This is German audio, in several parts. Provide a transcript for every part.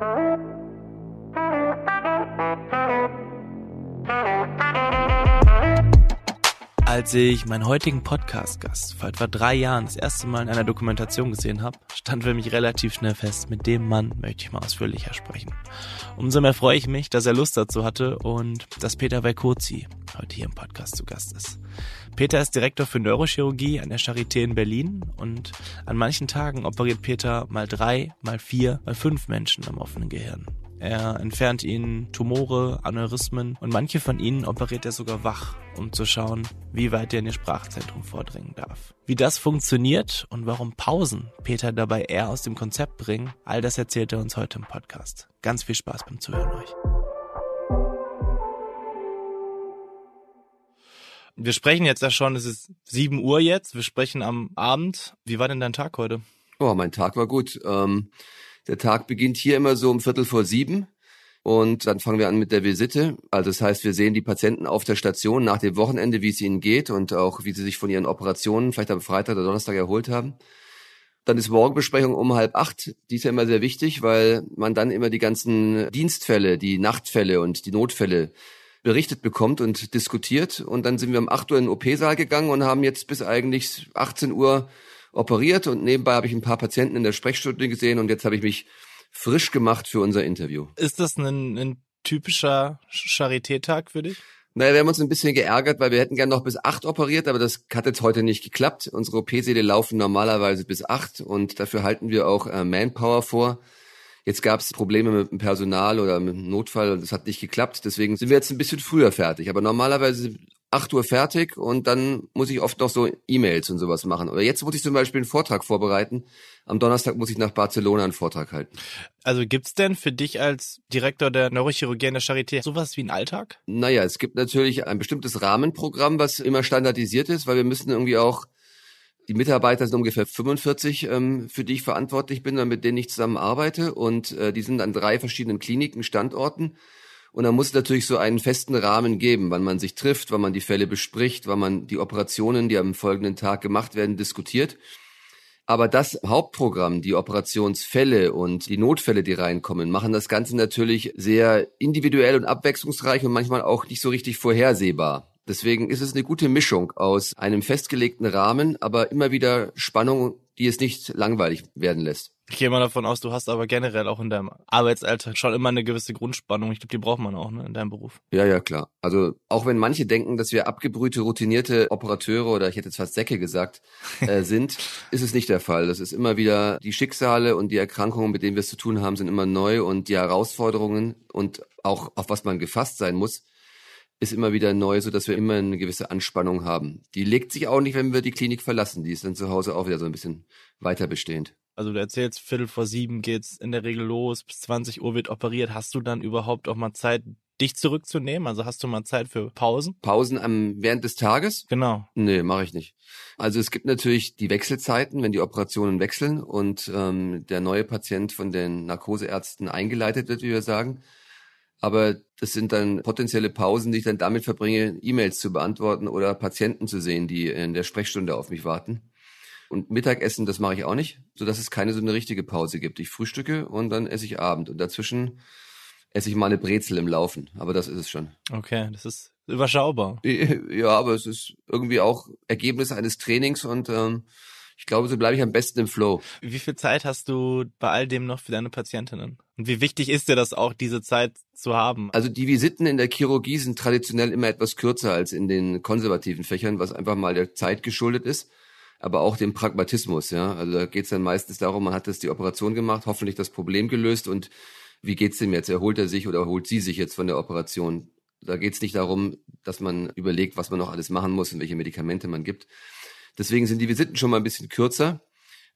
Thank you. Als ich meinen heutigen Podcast-Gast vor etwa drei Jahren das erste Mal in einer Dokumentation gesehen habe, stand für mich relativ schnell fest, mit dem Mann möchte ich mal ausführlicher sprechen. Umso mehr freue ich mich, dass er Lust dazu hatte und dass Peter Verkozi heute hier im Podcast zu Gast ist. Peter ist Direktor für Neurochirurgie an der Charité in Berlin und an manchen Tagen operiert Peter mal drei, mal vier, mal fünf Menschen am offenen Gehirn. Er entfernt ihnen Tumore, Aneurysmen und manche von ihnen operiert er sogar wach, um zu schauen, wie weit er in ihr Sprachzentrum vordringen darf. Wie das funktioniert und warum Pausen Peter dabei eher aus dem Konzept bringen, all das erzählt er uns heute im Podcast. Ganz viel Spaß beim Zuhören euch. Wir sprechen jetzt ja schon, es ist 7 Uhr jetzt, wir sprechen am Abend. Wie war denn dein Tag heute? Oh, mein Tag war gut. Ähm der Tag beginnt hier immer so um Viertel vor sieben. Und dann fangen wir an mit der Visite. Also das heißt, wir sehen die Patienten auf der Station nach dem Wochenende, wie es ihnen geht und auch wie sie sich von ihren Operationen vielleicht am Freitag oder Donnerstag erholt haben. Dann ist Morgenbesprechung um halb acht. Die ist ja immer sehr wichtig, weil man dann immer die ganzen Dienstfälle, die Nachtfälle und die Notfälle berichtet bekommt und diskutiert. Und dann sind wir um acht Uhr in den OP-Saal gegangen und haben jetzt bis eigentlich 18 Uhr operiert und nebenbei habe ich ein paar Patienten in der Sprechstunde gesehen und jetzt habe ich mich frisch gemacht für unser Interview. Ist das ein, ein typischer Charité-Tag für dich? Naja, wir haben uns ein bisschen geärgert, weil wir hätten gern noch bis acht operiert, aber das hat jetzt heute nicht geklappt. Unsere OP-Säle laufen normalerweise bis acht und dafür halten wir auch äh, Manpower vor. Jetzt gab es Probleme mit dem Personal oder mit dem Notfall und das hat nicht geklappt. Deswegen sind wir jetzt ein bisschen früher fertig. Aber normalerweise 8 Uhr fertig und dann muss ich oft noch so E-Mails und sowas machen. Oder jetzt muss ich zum Beispiel einen Vortrag vorbereiten. Am Donnerstag muss ich nach Barcelona einen Vortrag halten. Also gibt's denn für dich als Direktor der Neurochirurgie in der Charité sowas wie einen Alltag? Naja, es gibt natürlich ein bestimmtes Rahmenprogramm, was immer standardisiert ist, weil wir müssen irgendwie auch die Mitarbeiter sind ungefähr 45, ähm, für die ich verantwortlich bin, mit denen ich zusammen arbeite. Und äh, die sind an drei verschiedenen Kliniken, Standorten. Und da muss es natürlich so einen festen Rahmen geben, wann man sich trifft, wann man die Fälle bespricht, wann man die Operationen, die am folgenden Tag gemacht werden, diskutiert. Aber das Hauptprogramm, die Operationsfälle und die Notfälle, die reinkommen, machen das Ganze natürlich sehr individuell und abwechslungsreich und manchmal auch nicht so richtig vorhersehbar. Deswegen ist es eine gute Mischung aus einem festgelegten Rahmen, aber immer wieder Spannung, die es nicht langweilig werden lässt. Ich gehe mal davon aus, du hast aber generell auch in deinem Arbeitsalltag schon immer eine gewisse Grundspannung. Ich glaube, die braucht man auch ne, in deinem Beruf. Ja, ja, klar. Also auch wenn manche denken, dass wir abgebrühte, routinierte Operateure oder ich hätte jetzt fast Säcke gesagt, äh, sind, ist es nicht der Fall. Das ist immer wieder die Schicksale und die Erkrankungen, mit denen wir es zu tun haben, sind immer neu und die Herausforderungen und auch auf was man gefasst sein muss, ist immer wieder neu, so dass wir immer eine gewisse Anspannung haben. Die legt sich auch nicht, wenn wir die Klinik verlassen. Die ist dann zu Hause auch wieder so ein bisschen weiter bestehend. Also du erzählst, Viertel vor sieben geht's in der Regel los, bis 20 Uhr wird operiert. Hast du dann überhaupt auch mal Zeit, dich zurückzunehmen? Also hast du mal Zeit für Pausen? Pausen am, während des Tages? Genau. Nee, mache ich nicht. Also es gibt natürlich die Wechselzeiten, wenn die Operationen wechseln und ähm, der neue Patient von den Narkoseärzten eingeleitet wird, wie wir sagen. Aber das sind dann potenzielle Pausen, die ich dann damit verbringe, E-Mails zu beantworten oder Patienten zu sehen, die in der Sprechstunde auf mich warten. Und Mittagessen, das mache ich auch nicht, so dass es keine so eine richtige Pause gibt. Ich frühstücke und dann esse ich Abend und dazwischen esse ich mal eine Brezel im Laufen. Aber das ist es schon. Okay, das ist überschaubar. Ja, aber es ist irgendwie auch Ergebnis eines Trainings und ähm, ich glaube, so bleibe ich am besten im Flow. Wie viel Zeit hast du bei all dem noch für deine Patientinnen? Und wie wichtig ist dir das auch, diese Zeit zu haben? Also die Visiten in der Chirurgie sind traditionell immer etwas kürzer als in den konservativen Fächern, was einfach mal der Zeit geschuldet ist, aber auch dem Pragmatismus. Ja, also da geht es dann meistens darum, man hat jetzt die Operation gemacht, hoffentlich das Problem gelöst und wie geht's dem jetzt? Erholt er sich oder erholt sie sich jetzt von der Operation? Da geht es nicht darum, dass man überlegt, was man noch alles machen muss und welche Medikamente man gibt. Deswegen sind die Visiten schon mal ein bisschen kürzer.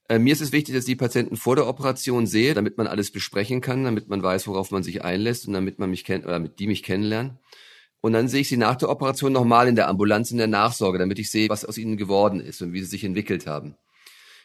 Äh, mir ist es wichtig, dass ich die Patienten vor der Operation sehe, damit man alles besprechen kann, damit man weiß, worauf man sich einlässt und damit man mich kennt oder damit die mich kennenlernen. Und dann sehe ich sie nach der Operation nochmal in der Ambulanz in der Nachsorge, damit ich sehe, was aus ihnen geworden ist und wie sie sich entwickelt haben.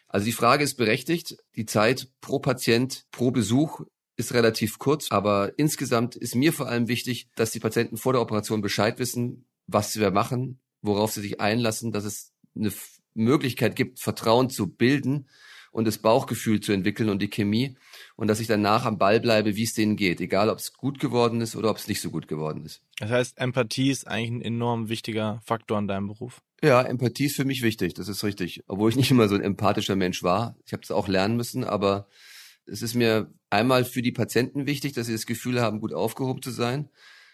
Also die Frage ist berechtigt. Die Zeit pro Patient, pro Besuch ist relativ kurz, aber insgesamt ist mir vor allem wichtig, dass die Patienten vor der Operation Bescheid wissen, was wir machen, worauf sie sich einlassen, dass es eine Möglichkeit gibt, Vertrauen zu bilden und das Bauchgefühl zu entwickeln und die Chemie. und dass ich danach am Ball bleibe, wie es denen geht, egal ob es gut geworden ist oder ob es nicht so gut geworden ist. Das heißt, Empathie ist eigentlich ein enorm wichtiger Faktor in deinem Beruf. Ja, Empathie ist für mich wichtig, das ist richtig. Obwohl ich nicht immer so ein empathischer Mensch war. Ich habe es auch lernen müssen, aber es ist mir einmal für die Patienten wichtig, dass sie das Gefühl haben, gut aufgehoben zu sein.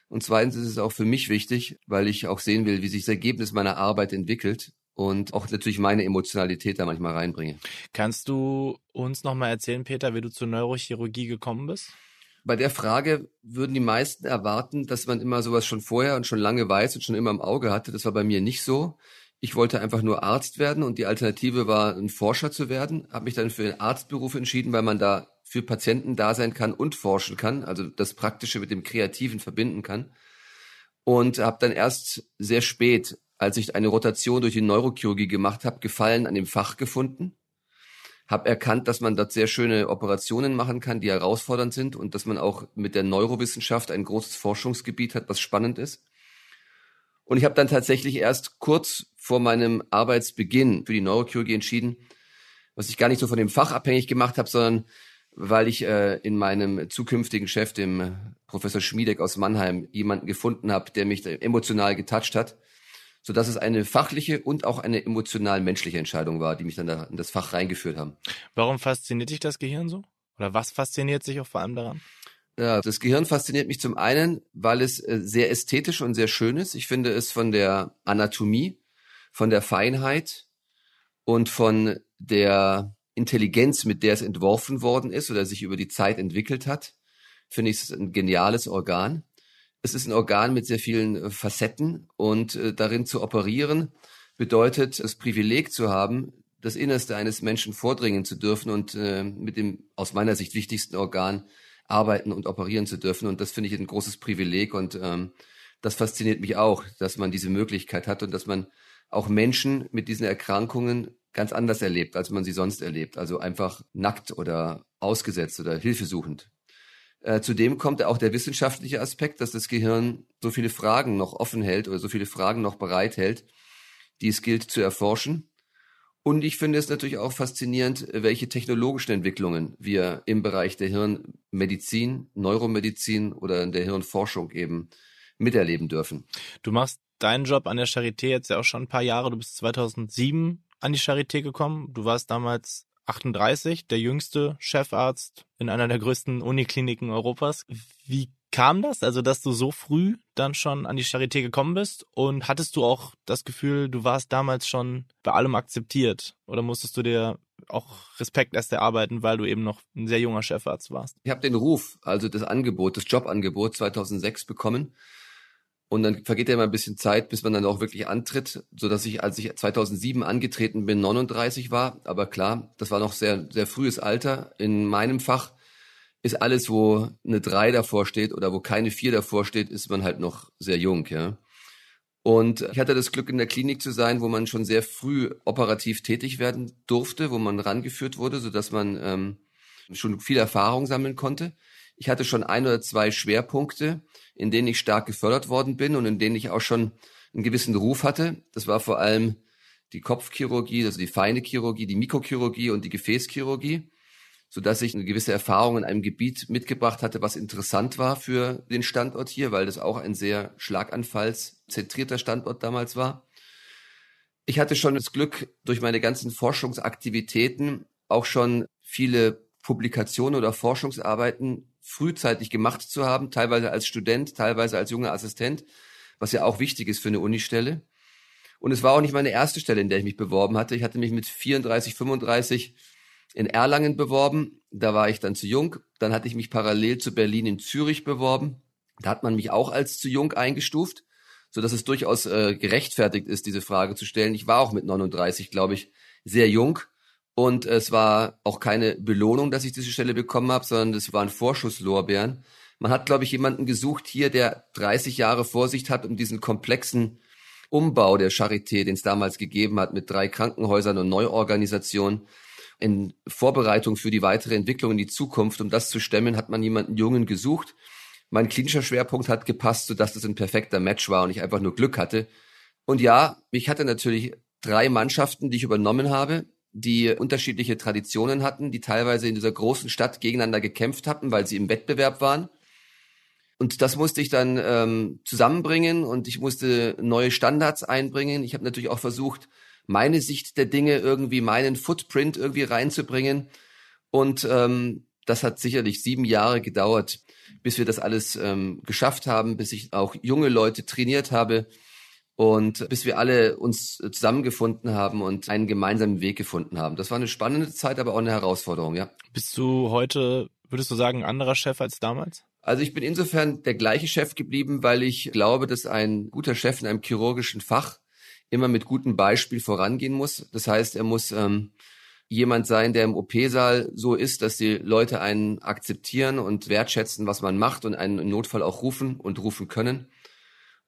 Und zweitens ist es auch für mich wichtig, weil ich auch sehen will, wie sich das Ergebnis meiner Arbeit entwickelt und auch natürlich meine Emotionalität da manchmal reinbringe. Kannst du uns nochmal erzählen, Peter, wie du zur Neurochirurgie gekommen bist? Bei der Frage würden die meisten erwarten, dass man immer sowas schon vorher und schon lange weiß und schon immer im Auge hatte. Das war bei mir nicht so. Ich wollte einfach nur Arzt werden und die Alternative war, ein Forscher zu werden. Habe mich dann für den Arztberuf entschieden, weil man da für Patienten da sein kann und forschen kann, also das Praktische mit dem Kreativen verbinden kann. Und habe dann erst sehr spät als ich eine Rotation durch die Neurochirurgie gemacht habe, Gefallen an dem Fach gefunden. Habe erkannt, dass man dort sehr schöne Operationen machen kann, die herausfordernd sind und dass man auch mit der Neurowissenschaft ein großes Forschungsgebiet hat, was spannend ist. Und ich habe dann tatsächlich erst kurz vor meinem Arbeitsbeginn für die Neurochirurgie entschieden, was ich gar nicht so von dem Fach abhängig gemacht habe, sondern weil ich äh, in meinem zukünftigen Chef, dem Professor Schmiedeck aus Mannheim, jemanden gefunden habe, der mich emotional getoucht hat so dass es eine fachliche und auch eine emotional menschliche Entscheidung war, die mich dann da in das Fach reingeführt haben. Warum fasziniert dich das Gehirn so? Oder was fasziniert sich auch vor allem daran? Ja, das Gehirn fasziniert mich zum einen, weil es äh, sehr ästhetisch und sehr schön ist. Ich finde es von der Anatomie, von der Feinheit und von der Intelligenz, mit der es entworfen worden ist oder sich über die Zeit entwickelt hat, finde ich es ein geniales Organ. Es ist ein Organ mit sehr vielen äh, Facetten und äh, darin zu operieren bedeutet, das Privileg zu haben, das Innerste eines Menschen vordringen zu dürfen und äh, mit dem aus meiner Sicht wichtigsten Organ arbeiten und operieren zu dürfen. Und das finde ich ein großes Privileg und ähm, das fasziniert mich auch, dass man diese Möglichkeit hat und dass man auch Menschen mit diesen Erkrankungen ganz anders erlebt, als man sie sonst erlebt. Also einfach nackt oder ausgesetzt oder hilfesuchend. Äh, zudem kommt auch der wissenschaftliche Aspekt, dass das Gehirn so viele Fragen noch offen hält oder so viele Fragen noch bereithält, die es gilt zu erforschen. Und ich finde es natürlich auch faszinierend, welche technologischen Entwicklungen wir im Bereich der Hirnmedizin, Neuromedizin oder in der Hirnforschung eben miterleben dürfen. Du machst deinen Job an der Charité jetzt ja auch schon ein paar Jahre. Du bist 2007 an die Charité gekommen. Du warst damals 38, der jüngste Chefarzt in einer der größten Unikliniken Europas. Wie kam das? Also, dass du so früh dann schon an die Charité gekommen bist? Und hattest du auch das Gefühl, du warst damals schon bei allem akzeptiert? Oder musstest du dir auch Respekt erst erarbeiten, weil du eben noch ein sehr junger Chefarzt warst? Ich habe den Ruf, also das Angebot, das Jobangebot 2006 bekommen und dann vergeht ja immer ein bisschen Zeit, bis man dann auch wirklich antritt, so dass ich, als ich 2007 angetreten bin, 39 war. Aber klar, das war noch sehr, sehr frühes Alter. In meinem Fach ist alles, wo eine 3 davor steht oder wo keine 4 davor steht, ist man halt noch sehr jung, ja. Und ich hatte das Glück, in der Klinik zu sein, wo man schon sehr früh operativ tätig werden durfte, wo man rangeführt wurde, so dass man ähm, schon viel Erfahrung sammeln konnte. Ich hatte schon ein oder zwei Schwerpunkte, in denen ich stark gefördert worden bin und in denen ich auch schon einen gewissen Ruf hatte. Das war vor allem die Kopfchirurgie, also die feine Chirurgie, die Mikrochirurgie und die Gefäßchirurgie, so dass ich eine gewisse Erfahrung in einem Gebiet mitgebracht hatte, was interessant war für den Standort hier, weil das auch ein sehr schlaganfallszentrierter Standort damals war. Ich hatte schon das Glück, durch meine ganzen Forschungsaktivitäten auch schon viele Publikationen oder Forschungsarbeiten frühzeitig gemacht zu haben, teilweise als Student, teilweise als junger Assistent, was ja auch wichtig ist für eine Unistelle. Und es war auch nicht meine erste Stelle, in der ich mich beworben hatte. Ich hatte mich mit 34, 35 in Erlangen beworben. Da war ich dann zu jung. Dann hatte ich mich parallel zu Berlin in Zürich beworben. Da hat man mich auch als zu jung eingestuft, so dass es durchaus äh, gerechtfertigt ist, diese Frage zu stellen. Ich war auch mit 39, glaube ich, sehr jung und es war auch keine Belohnung, dass ich diese Stelle bekommen habe, sondern es waren Vorschusslorbeeren. Man hat, glaube ich, jemanden gesucht hier, der 30 Jahre Vorsicht hat, um diesen komplexen Umbau der Charité, den es damals gegeben hat, mit drei Krankenhäusern und Neuorganisation, in Vorbereitung für die weitere Entwicklung in die Zukunft, um das zu stemmen, hat man jemanden Jungen gesucht. Mein klinischer Schwerpunkt hat gepasst, sodass das ein perfekter Match war und ich einfach nur Glück hatte. Und ja, ich hatte natürlich drei Mannschaften, die ich übernommen habe die unterschiedliche Traditionen hatten, die teilweise in dieser großen Stadt gegeneinander gekämpft hatten, weil sie im Wettbewerb waren. Und das musste ich dann ähm, zusammenbringen und ich musste neue Standards einbringen. Ich habe natürlich auch versucht, meine Sicht der Dinge irgendwie, meinen Footprint irgendwie reinzubringen. Und ähm, das hat sicherlich sieben Jahre gedauert, bis wir das alles ähm, geschafft haben, bis ich auch junge Leute trainiert habe und bis wir alle uns zusammengefunden haben und einen gemeinsamen Weg gefunden haben. Das war eine spannende Zeit, aber auch eine Herausforderung, ja. Bist du heute, würdest du sagen, ein anderer Chef als damals? Also ich bin insofern der gleiche Chef geblieben, weil ich glaube, dass ein guter Chef in einem chirurgischen Fach immer mit gutem Beispiel vorangehen muss. Das heißt, er muss ähm, jemand sein, der im OP-Saal so ist, dass die Leute einen akzeptieren und wertschätzen, was man macht und einen im Notfall auch rufen und rufen können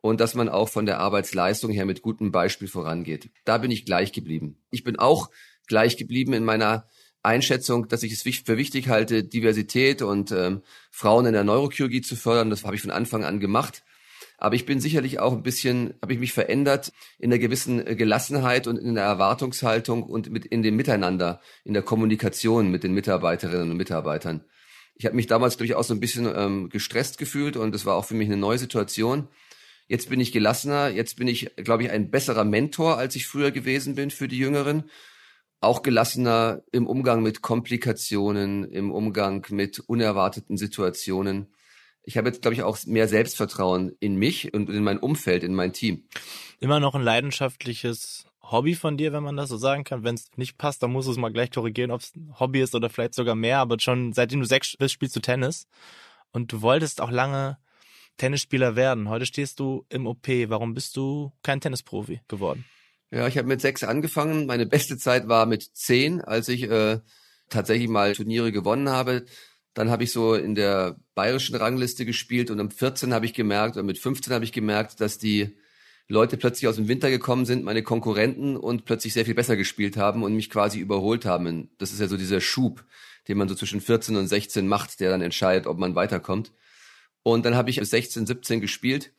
und dass man auch von der Arbeitsleistung her mit gutem Beispiel vorangeht. Da bin ich gleich geblieben. Ich bin auch gleich geblieben in meiner Einschätzung, dass ich es für wichtig halte, Diversität und ähm, Frauen in der Neurochirurgie zu fördern. Das habe ich von Anfang an gemacht. Aber ich bin sicherlich auch ein bisschen, habe ich mich verändert in einer gewissen äh, Gelassenheit und in der Erwartungshaltung und mit in dem Miteinander, in der Kommunikation mit den Mitarbeiterinnen und Mitarbeitern. Ich habe mich damals durchaus so ein bisschen ähm, gestresst gefühlt und das war auch für mich eine neue Situation. Jetzt bin ich gelassener, jetzt bin ich, glaube ich, ein besserer Mentor, als ich früher gewesen bin für die Jüngeren. Auch gelassener im Umgang mit Komplikationen, im Umgang mit unerwarteten Situationen. Ich habe jetzt, glaube ich, auch mehr Selbstvertrauen in mich und in mein Umfeld, in mein Team. Immer noch ein leidenschaftliches Hobby von dir, wenn man das so sagen kann. Wenn es nicht passt, dann musst du es mal gleich korrigieren, ob es ein Hobby ist oder vielleicht sogar mehr. Aber schon seitdem du sechs bist, spielst du Tennis. Und du wolltest auch lange Tennisspieler werden. Heute stehst du im OP. Warum bist du kein Tennisprofi geworden? Ja, ich habe mit sechs angefangen. Meine beste Zeit war mit zehn, als ich äh, tatsächlich mal Turniere gewonnen habe. Dann habe ich so in der bayerischen Rangliste gespielt und um 14 habe ich gemerkt, oder mit 15 habe ich gemerkt, dass die Leute plötzlich aus dem Winter gekommen sind, meine Konkurrenten, und plötzlich sehr viel besser gespielt haben und mich quasi überholt haben. Das ist ja so dieser Schub, den man so zwischen 14 und 16 macht, der dann entscheidet, ob man weiterkommt. Und dann habe ich 16, 17 gespielt.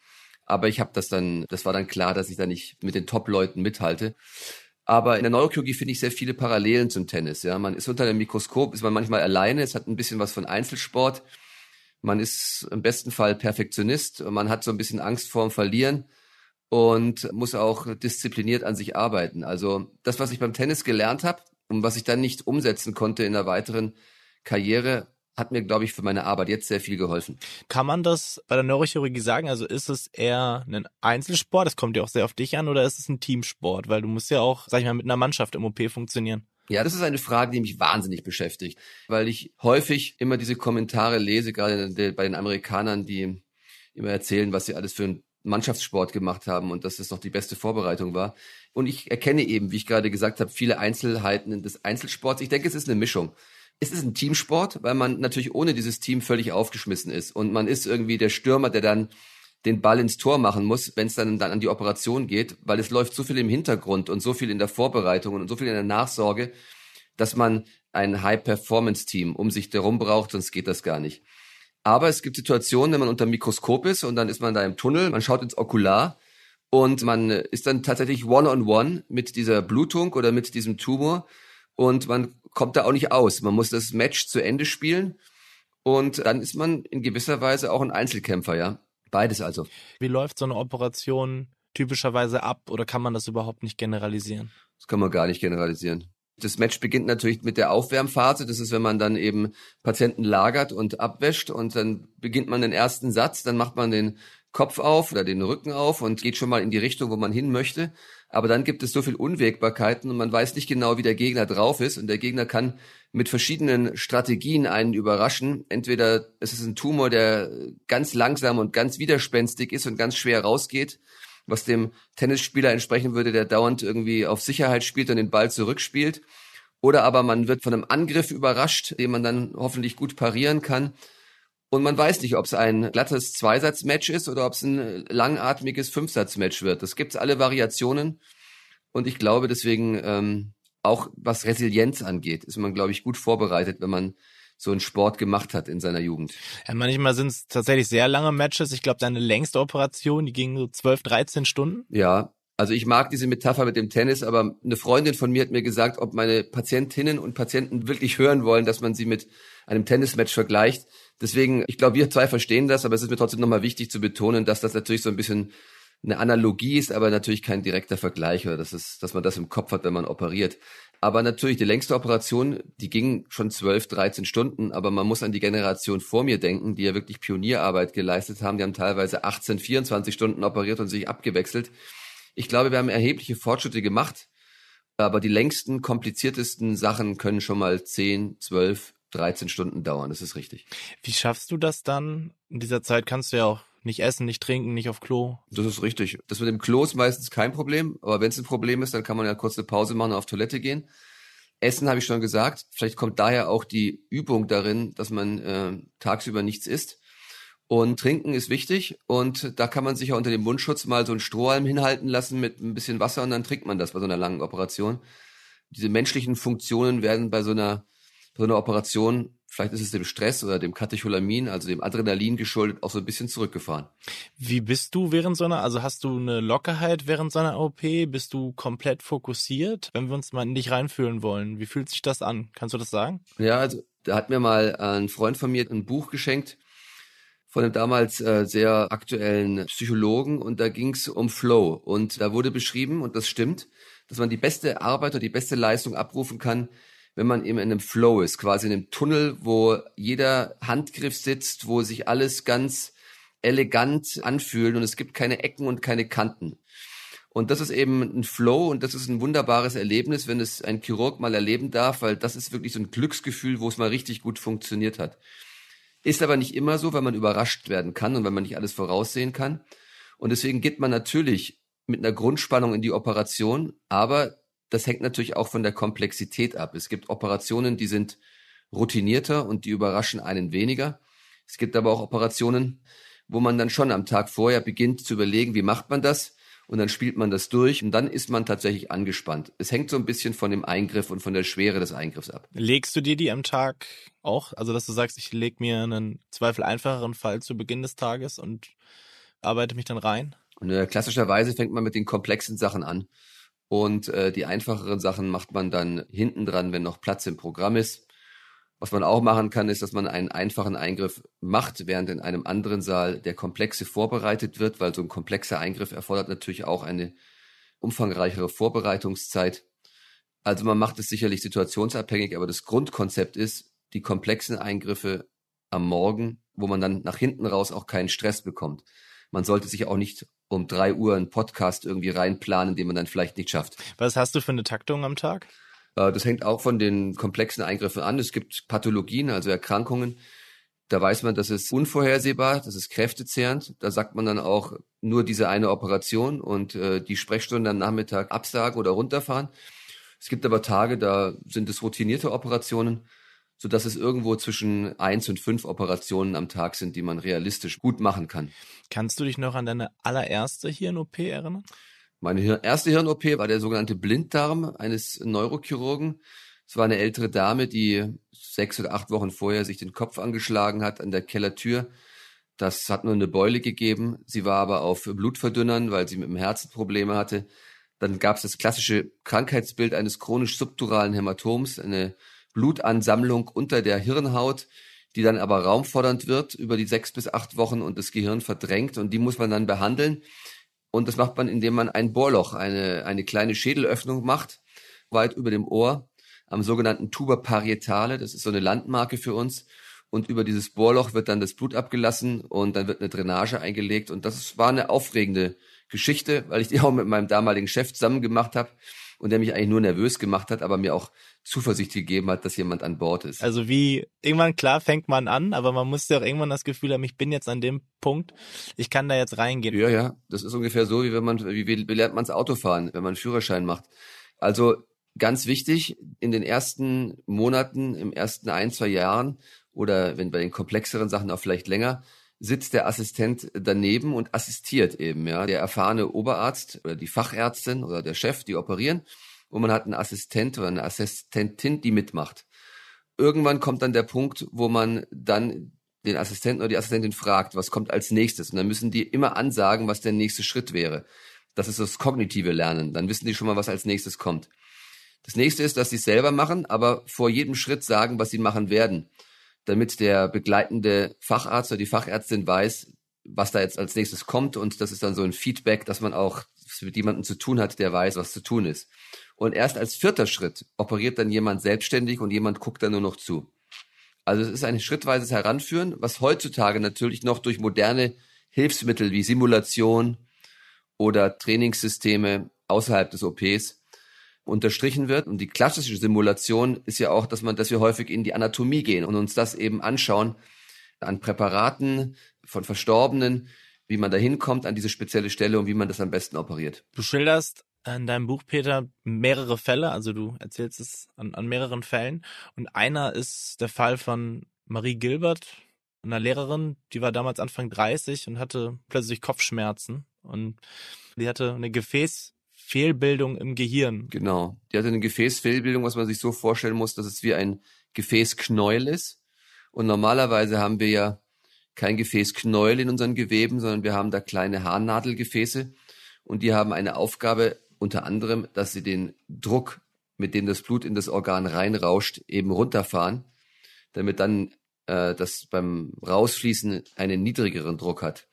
Aber ich habe das dann, das war dann klar, dass ich da nicht mit den Top-Leuten mithalte. Aber in der Neurochirurgie finde ich sehr viele Parallelen zum Tennis. Ja, man ist unter dem Mikroskop, ist man manchmal alleine. Es hat ein bisschen was von Einzelsport. Man ist im besten Fall Perfektionist. Man hat so ein bisschen Angst vorm Verlieren und muss auch diszipliniert an sich arbeiten. Also das, was ich beim Tennis gelernt habe und was ich dann nicht umsetzen konnte in der weiteren Karriere, hat mir, glaube ich, für meine Arbeit jetzt sehr viel geholfen. Kann man das bei der Neurochirurgie sagen? Also ist es eher ein Einzelsport, das kommt ja auch sehr auf dich an, oder ist es ein Teamsport? Weil du musst ja auch, sag ich mal, mit einer Mannschaft im OP funktionieren. Ja, das ist eine Frage, die mich wahnsinnig beschäftigt, weil ich häufig immer diese Kommentare lese, gerade bei den Amerikanern, die immer erzählen, was sie alles für einen Mannschaftssport gemacht haben und dass das noch die beste Vorbereitung war. Und ich erkenne eben, wie ich gerade gesagt habe, viele Einzelheiten des Einzelsports. Ich denke, es ist eine Mischung es ist ein Teamsport, weil man natürlich ohne dieses Team völlig aufgeschmissen ist. Und man ist irgendwie der Stürmer, der dann den Ball ins Tor machen muss, wenn es dann, dann an die Operation geht, weil es läuft so viel im Hintergrund und so viel in der Vorbereitung und so viel in der Nachsorge, dass man ein High-Performance-Team um sich herum braucht, sonst geht das gar nicht. Aber es gibt Situationen, wenn man unter dem Mikroskop ist und dann ist man da im Tunnel, man schaut ins Okular und man ist dann tatsächlich one-on-one -on -one mit dieser Blutung oder mit diesem Tumor und man kommt da auch nicht aus. Man muss das Match zu Ende spielen und dann ist man in gewisser Weise auch ein Einzelkämpfer, ja. Beides also. Wie läuft so eine Operation typischerweise ab oder kann man das überhaupt nicht generalisieren? Das kann man gar nicht generalisieren. Das Match beginnt natürlich mit der Aufwärmphase. Das ist, wenn man dann eben Patienten lagert und abwäscht und dann beginnt man den ersten Satz, dann macht man den Kopf auf oder den Rücken auf und geht schon mal in die Richtung, wo man hin möchte. Aber dann gibt es so viel Unwägbarkeiten und man weiß nicht genau, wie der Gegner drauf ist. Und der Gegner kann mit verschiedenen Strategien einen überraschen. Entweder es ist ein Tumor, der ganz langsam und ganz widerspenstig ist und ganz schwer rausgeht, was dem Tennisspieler entsprechen würde, der dauernd irgendwie auf Sicherheit spielt und den Ball zurückspielt. Oder aber man wird von einem Angriff überrascht, den man dann hoffentlich gut parieren kann. Und man weiß nicht, ob es ein glattes Zweisatzmatch ist oder ob es ein langatmiges Fünfsatzmatch wird. Das gibt's alle Variationen. Und ich glaube deswegen, ähm, auch was Resilienz angeht, ist man, glaube ich, gut vorbereitet, wenn man so einen Sport gemacht hat in seiner Jugend. Ja, manchmal sind es tatsächlich sehr lange Matches. Ich glaube, deine längste Operation, die ging so 12, 13 Stunden. Ja, Also ich mag diese Metapher mit dem Tennis, aber eine Freundin von mir hat mir gesagt, ob meine Patientinnen und Patienten wirklich hören wollen, dass man sie mit einem Tennismatch vergleicht. Deswegen, ich glaube, wir zwei verstehen das, aber es ist mir trotzdem nochmal wichtig zu betonen, dass das natürlich so ein bisschen eine Analogie ist, aber natürlich kein direkter Vergleich oder dass, es, dass man das im Kopf hat, wenn man operiert. Aber natürlich, die längste Operation, die ging schon 12, 13 Stunden, aber man muss an die Generation vor mir denken, die ja wirklich Pionierarbeit geleistet haben. Die haben teilweise 18, 24 Stunden operiert und sich abgewechselt. Ich glaube, wir haben erhebliche Fortschritte gemacht, aber die längsten, kompliziertesten Sachen können schon mal 10, 12, 13 Stunden dauern. Das ist richtig. Wie schaffst du das dann? In dieser Zeit kannst du ja auch nicht essen, nicht trinken, nicht auf Klo. Das ist richtig. Das mit dem Klo ist meistens kein Problem, aber wenn es ein Problem ist, dann kann man ja kurz eine Pause machen und auf Toilette gehen. Essen habe ich schon gesagt. Vielleicht kommt daher auch die Übung darin, dass man äh, tagsüber nichts isst. Und trinken ist wichtig und da kann man sich ja unter dem Mundschutz mal so einen Strohhalm hinhalten lassen mit ein bisschen Wasser und dann trinkt man das bei so einer langen Operation. Diese menschlichen Funktionen werden bei so einer, so einer Operation, vielleicht ist es dem Stress oder dem Katecholamin, also dem Adrenalin geschuldet, auch so ein bisschen zurückgefahren. Wie bist du während so einer, also hast du eine Lockerheit während so einer OP? Bist du komplett fokussiert? Wenn wir uns mal in dich reinfühlen wollen, wie fühlt sich das an? Kannst du das sagen? Ja, also da hat mir mal ein Freund von mir ein Buch geschenkt, von dem damals äh, sehr aktuellen Psychologen und da ging es um Flow und da wurde beschrieben und das stimmt, dass man die beste Arbeit oder die beste Leistung abrufen kann, wenn man eben in einem Flow ist, quasi in einem Tunnel, wo jeder Handgriff sitzt, wo sich alles ganz elegant anfühlt und es gibt keine Ecken und keine Kanten. Und das ist eben ein Flow und das ist ein wunderbares Erlebnis, wenn es ein Chirurg mal erleben darf, weil das ist wirklich so ein Glücksgefühl, wo es mal richtig gut funktioniert hat. Ist aber nicht immer so, weil man überrascht werden kann und wenn man nicht alles voraussehen kann. Und deswegen geht man natürlich mit einer Grundspannung in die Operation, aber das hängt natürlich auch von der Komplexität ab. Es gibt Operationen, die sind routinierter und die überraschen einen weniger. Es gibt aber auch Operationen, wo man dann schon am Tag vorher beginnt zu überlegen, wie macht man das? und dann spielt man das durch und dann ist man tatsächlich angespannt. Es hängt so ein bisschen von dem Eingriff und von der Schwere des Eingriffs ab. Legst du dir die am Tag auch? Also, dass du sagst, ich leg mir einen Zweifel einfacheren Fall zu Beginn des Tages und arbeite mich dann rein? Und, äh, klassischerweise fängt man mit den komplexen Sachen an. Und äh, die einfacheren Sachen macht man dann hinten dran, wenn noch Platz im Programm ist. Was man auch machen kann, ist, dass man einen einfachen Eingriff macht, während in einem anderen Saal der komplexe vorbereitet wird, weil so ein komplexer Eingriff erfordert natürlich auch eine umfangreichere Vorbereitungszeit. Also man macht es sicherlich situationsabhängig, aber das Grundkonzept ist, die komplexen Eingriffe am Morgen, wo man dann nach hinten raus auch keinen Stress bekommt. Man sollte sich auch nicht um drei Uhr einen Podcast irgendwie reinplanen, den man dann vielleicht nicht schafft. Was hast du für eine Taktung am Tag? Äh, das hängt auch von den komplexen Eingriffen an. Es gibt Pathologien, also Erkrankungen. Da weiß man, das ist unvorhersehbar, das ist kräftezehrend. Da sagt man dann auch nur diese eine Operation und äh, die Sprechstunde am Nachmittag absagen oder runterfahren. Es gibt aber Tage, da sind es routinierte Operationen, so dass es irgendwo zwischen eins und fünf Operationen am Tag sind, die man realistisch gut machen kann. Kannst du dich noch an deine allererste Hirn-OP erinnern? Meine erste Hirn-OP war der sogenannte Blinddarm eines Neurochirurgen. Es war eine ältere Dame, die sechs oder acht Wochen vorher sich den Kopf angeschlagen hat an der Kellertür. Das hat nur eine Beule gegeben. Sie war aber auf Blutverdünnern, weil sie mit dem Herzen Probleme hatte. Dann gab es das klassische Krankheitsbild eines chronisch subduralen Hämatoms, eine Blutansammlung unter der Hirnhaut, die dann aber raumfordernd wird über die sechs bis acht Wochen und das Gehirn verdrängt und die muss man dann behandeln. Und das macht man, indem man ein Bohrloch, eine, eine kleine Schädelöffnung macht, weit über dem Ohr, am sogenannten Tuba parietale. Das ist so eine Landmarke für uns. Und über dieses Bohrloch wird dann das Blut abgelassen und dann wird eine Drainage eingelegt. Und das war eine aufregende Geschichte, weil ich die auch mit meinem damaligen Chef zusammen gemacht habe und der mich eigentlich nur nervös gemacht hat, aber mir auch Zuversicht gegeben hat, dass jemand an Bord ist. Also wie, irgendwann klar fängt man an, aber man muss ja auch irgendwann das Gefühl haben, ich bin jetzt an dem Punkt, ich kann da jetzt reingehen. Ja, ja, das ist ungefähr so, wie wenn man, wie, wie lernt man das Autofahren, wenn man einen Führerschein macht. Also ganz wichtig, in den ersten Monaten, im ersten ein, zwei Jahren oder wenn bei den komplexeren Sachen auch vielleicht länger, sitzt der Assistent daneben und assistiert eben, ja. Der erfahrene Oberarzt oder die Fachärztin oder der Chef, die operieren. Und man hat einen Assistent oder eine Assistentin, die mitmacht. Irgendwann kommt dann der Punkt, wo man dann den Assistenten oder die Assistentin fragt, was kommt als nächstes. Und dann müssen die immer ansagen, was der nächste Schritt wäre. Das ist das kognitive Lernen. Dann wissen die schon mal, was als nächstes kommt. Das nächste ist, dass sie es selber machen, aber vor jedem Schritt sagen, was sie machen werden, damit der begleitende Facharzt oder die Fachärztin weiß, was da jetzt als nächstes kommt und das ist dann so ein Feedback, dass man auch mit jemandem zu tun hat, der weiß, was zu tun ist. Und erst als vierter Schritt operiert dann jemand selbstständig und jemand guckt dann nur noch zu. Also es ist ein schrittweises Heranführen, was heutzutage natürlich noch durch moderne Hilfsmittel wie Simulation oder Trainingssysteme außerhalb des OPs unterstrichen wird. Und die klassische Simulation ist ja auch, dass man, dass wir häufig in die Anatomie gehen und uns das eben anschauen an Präparaten von Verstorbenen, wie man da hinkommt an diese spezielle Stelle und wie man das am besten operiert. Du schilderst in deinem Buch, Peter, mehrere Fälle, also du erzählst es an, an mehreren Fällen. Und einer ist der Fall von Marie Gilbert, einer Lehrerin, die war damals Anfang 30 und hatte plötzlich Kopfschmerzen und die hatte eine Gefäßfehlbildung im Gehirn. Genau. Die hatte eine Gefäßfehlbildung, was man sich so vorstellen muss, dass es wie ein Gefäßknäuel ist. Und normalerweise haben wir ja kein Gefäßknäuel in unseren Geweben, sondern wir haben da kleine Haarnadelgefäße und die haben eine Aufgabe, unter anderem, dass sie den Druck, mit dem das Blut in das Organ reinrauscht, eben runterfahren, damit dann äh, das beim Rausfließen einen niedrigeren Druck hat.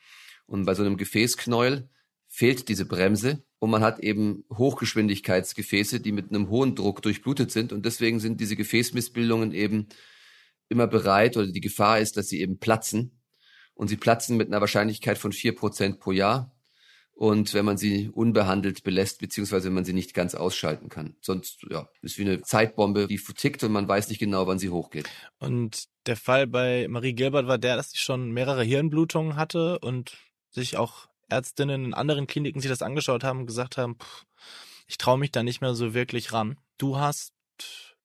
Und bei so einem Gefäßknäuel fehlt diese Bremse und man hat eben Hochgeschwindigkeitsgefäße, die mit einem hohen Druck durchblutet sind. Und deswegen sind diese Gefäßmissbildungen eben immer bereit oder die Gefahr ist, dass sie eben platzen. Und sie platzen mit einer Wahrscheinlichkeit von vier Prozent pro Jahr und wenn man sie unbehandelt belässt, beziehungsweise wenn man sie nicht ganz ausschalten kann. Sonst, ja, ist wie eine Zeitbombe, die tickt und man weiß nicht genau, wann sie hochgeht. Und der Fall bei Marie Gilbert war der, dass sie schon mehrere Hirnblutungen hatte und sich auch Ärztinnen in anderen Kliniken sich das angeschaut haben und gesagt haben, pff, ich traue mich da nicht mehr so wirklich ran. Du hast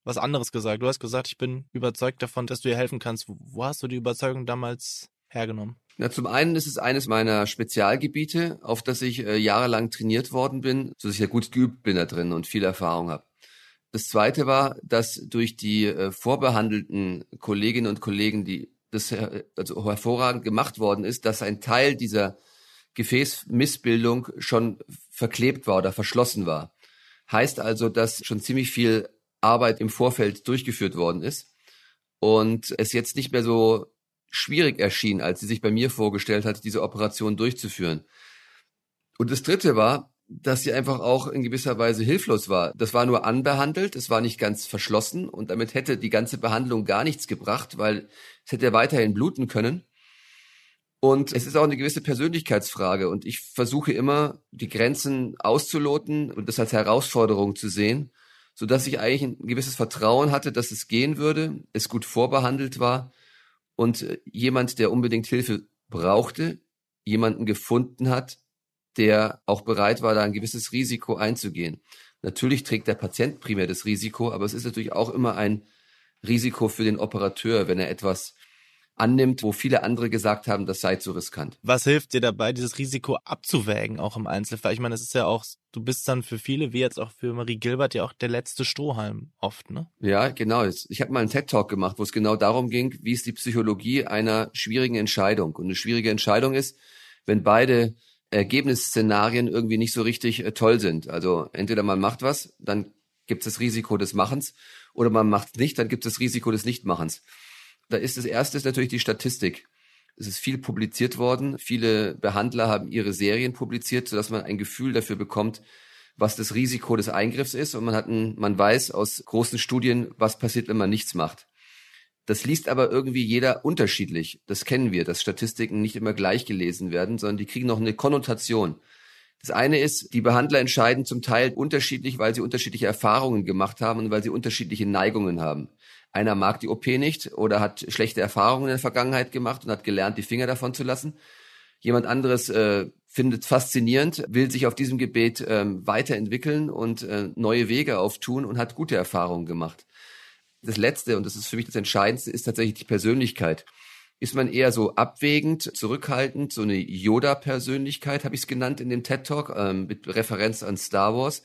was anderes gesagt. Du hast gesagt, ich bin überzeugt davon, dass du ihr helfen kannst. Wo hast du die Überzeugung damals hergenommen? Na, zum einen ist es eines meiner Spezialgebiete, auf das ich äh, jahrelang trainiert worden bin, so dass ich ja gut geübt bin da drin und viel Erfahrung habe. Das zweite war, dass durch die äh, vorbehandelten Kolleginnen und Kollegen, die das äh, also hervorragend gemacht worden ist, dass ein Teil dieser Gefäßmissbildung schon verklebt war oder verschlossen war. Heißt also, dass schon ziemlich viel Arbeit im Vorfeld durchgeführt worden ist und es jetzt nicht mehr so schwierig erschien, als sie sich bei mir vorgestellt hat, diese Operation durchzuführen. Und das Dritte war, dass sie einfach auch in gewisser Weise hilflos war. Das war nur anbehandelt, es war nicht ganz verschlossen und damit hätte die ganze Behandlung gar nichts gebracht, weil es hätte weiterhin bluten können. Und es ist auch eine gewisse Persönlichkeitsfrage und ich versuche immer, die Grenzen auszuloten und das als Herausforderung zu sehen, so dass ich eigentlich ein gewisses Vertrauen hatte, dass es gehen würde, es gut vorbehandelt war und äh, jemand, der unbedingt Hilfe brauchte, jemanden gefunden hat, der auch bereit war, da ein gewisses Risiko einzugehen. Natürlich trägt der Patient primär das Risiko, aber es ist natürlich auch immer ein Risiko für den Operateur, wenn er etwas annimmt, wo viele andere gesagt haben, das sei zu riskant. Was hilft dir dabei, dieses Risiko abzuwägen, auch im Einzelfall? Ich meine, es ist ja auch, du bist dann für viele, wie jetzt auch für Marie Gilbert, ja auch der letzte Strohhalm oft, ne? Ja, genau. Ich habe mal einen TED-Talk gemacht, wo es genau darum ging, wie ist die Psychologie einer schwierigen Entscheidung. Und eine schwierige Entscheidung ist, wenn beide Ergebnisszenarien irgendwie nicht so richtig äh, toll sind. Also entweder man macht was, dann gibt es das Risiko des Machens, oder man macht es nicht, dann gibt es das Risiko des Nichtmachens. Da ist das erste ist natürlich die Statistik. Es ist viel publiziert worden. Viele Behandler haben ihre Serien publiziert, sodass man ein Gefühl dafür bekommt, was das Risiko des Eingriffs ist. Und man hat ein, man weiß aus großen Studien, was passiert, wenn man nichts macht. Das liest aber irgendwie jeder unterschiedlich. Das kennen wir, dass Statistiken nicht immer gleich gelesen werden, sondern die kriegen noch eine Konnotation. Das eine ist, die Behandler entscheiden zum Teil unterschiedlich, weil sie unterschiedliche Erfahrungen gemacht haben und weil sie unterschiedliche Neigungen haben. Einer mag die OP nicht oder hat schlechte Erfahrungen in der Vergangenheit gemacht und hat gelernt, die Finger davon zu lassen. Jemand anderes äh, findet faszinierend, will sich auf diesem Gebet ähm, weiterentwickeln und äh, neue Wege auftun und hat gute Erfahrungen gemacht. Das Letzte, und das ist für mich das Entscheidendste, ist tatsächlich die Persönlichkeit. Ist man eher so abwägend, zurückhaltend, so eine Yoda-Persönlichkeit, habe ich es genannt in dem TED-Talk, ähm, mit Referenz an Star Wars,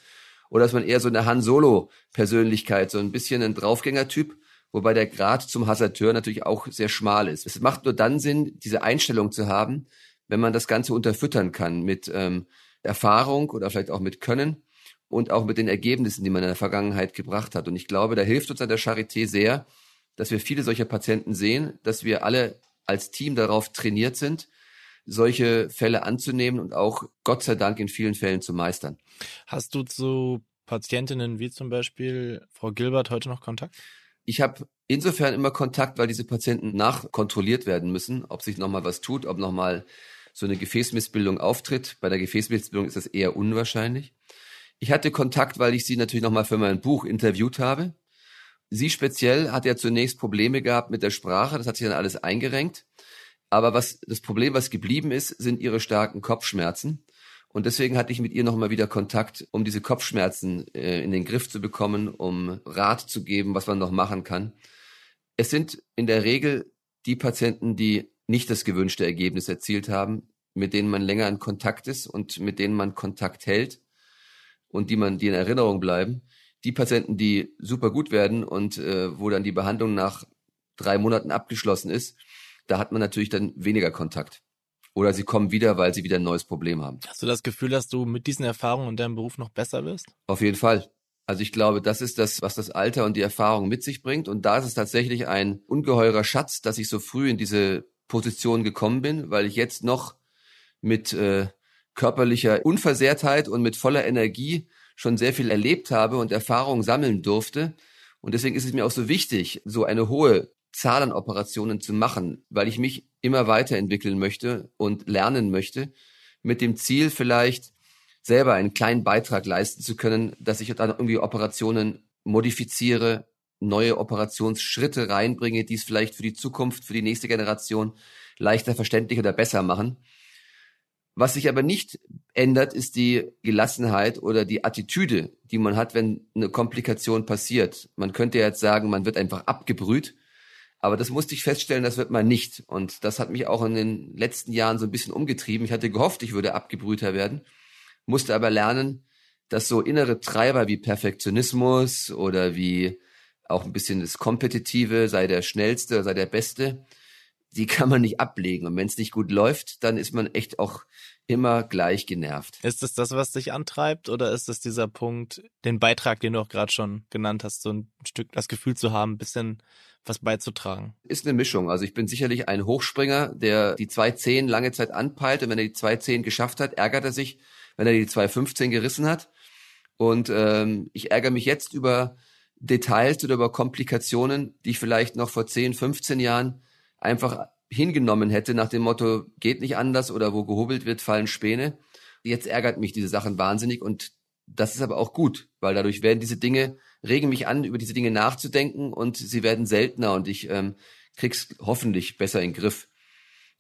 oder ist man eher so eine Han Solo-Persönlichkeit, so ein bisschen ein Draufgänger-Typ, wobei der Grad zum Hasardeur natürlich auch sehr schmal ist. Es macht nur dann Sinn, diese Einstellung zu haben, wenn man das Ganze unterfüttern kann mit ähm, Erfahrung oder vielleicht auch mit Können und auch mit den Ergebnissen, die man in der Vergangenheit gebracht hat. Und ich glaube, da hilft uns an der Charité sehr, dass wir viele solcher Patienten sehen, dass wir alle als Team darauf trainiert sind, solche Fälle anzunehmen und auch Gott sei Dank in vielen Fällen zu meistern. Hast du zu Patientinnen wie zum Beispiel Frau Gilbert heute noch Kontakt? Ich habe insofern immer Kontakt, weil diese Patienten nachkontrolliert werden müssen, ob sich nochmal was tut, ob nochmal so eine Gefäßmissbildung auftritt. Bei der Gefäßmissbildung ist das eher unwahrscheinlich. Ich hatte Kontakt, weil ich sie natürlich nochmal für mein Buch interviewt habe. Sie speziell hat ja zunächst Probleme gehabt mit der Sprache, das hat sich dann alles eingerenkt. Aber was das Problem, was geblieben ist, sind ihre starken Kopfschmerzen. Und deswegen hatte ich mit ihr nochmal wieder Kontakt, um diese Kopfschmerzen äh, in den Griff zu bekommen, um Rat zu geben, was man noch machen kann. Es sind in der Regel die Patienten, die nicht das gewünschte Ergebnis erzielt haben, mit denen man länger in Kontakt ist und mit denen man Kontakt hält und die man, die in Erinnerung bleiben. Die Patienten, die super gut werden und äh, wo dann die Behandlung nach drei Monaten abgeschlossen ist, da hat man natürlich dann weniger Kontakt. Oder sie kommen wieder, weil sie wieder ein neues Problem haben. Hast du das Gefühl, dass du mit diesen Erfahrungen und deinem Beruf noch besser wirst? Auf jeden Fall. Also ich glaube, das ist das, was das Alter und die Erfahrung mit sich bringt. Und da ist es tatsächlich ein ungeheurer Schatz, dass ich so früh in diese Position gekommen bin, weil ich jetzt noch mit äh, körperlicher Unversehrtheit und mit voller Energie schon sehr viel erlebt habe und Erfahrung sammeln durfte. Und deswegen ist es mir auch so wichtig, so eine hohe Zahl an Operationen zu machen, weil ich mich immer weiterentwickeln möchte und lernen möchte, mit dem Ziel vielleicht selber einen kleinen Beitrag leisten zu können, dass ich dann irgendwie Operationen modifiziere, neue Operationsschritte reinbringe, die es vielleicht für die Zukunft, für die nächste Generation leichter verständlich oder besser machen. Was sich aber nicht ändert, ist die Gelassenheit oder die Attitüde, die man hat, wenn eine Komplikation passiert. Man könnte jetzt sagen, man wird einfach abgebrüht, aber das musste ich feststellen, das wird man nicht. Und das hat mich auch in den letzten Jahren so ein bisschen umgetrieben. Ich hatte gehofft, ich würde abgebrühter werden, musste aber lernen, dass so innere Treiber wie Perfektionismus oder wie auch ein bisschen das Kompetitive, sei der Schnellste, sei der Beste, die kann man nicht ablegen. Und wenn es nicht gut läuft, dann ist man echt auch immer gleich genervt. Ist es das, was dich antreibt, oder ist es dieser Punkt, den Beitrag, den du auch gerade schon genannt hast, so ein Stück das Gefühl zu haben, ein bisschen was beizutragen? Ist eine Mischung. Also ich bin sicherlich ein Hochspringer, der die 2.10 lange Zeit anpeilt und wenn er die 2.10 geschafft hat, ärgert er sich, wenn er die 2.15 gerissen hat. Und ähm, ich ärgere mich jetzt über Details oder über Komplikationen, die ich vielleicht noch vor 10, 15 Jahren einfach hingenommen hätte nach dem Motto, geht nicht anders oder wo gehobelt wird, fallen Späne. Jetzt ärgert mich diese Sachen wahnsinnig und das ist aber auch gut, weil dadurch werden diese Dinge, regen mich an, über diese Dinge nachzudenken und sie werden seltener und ich ähm, krieg's hoffentlich besser in den Griff.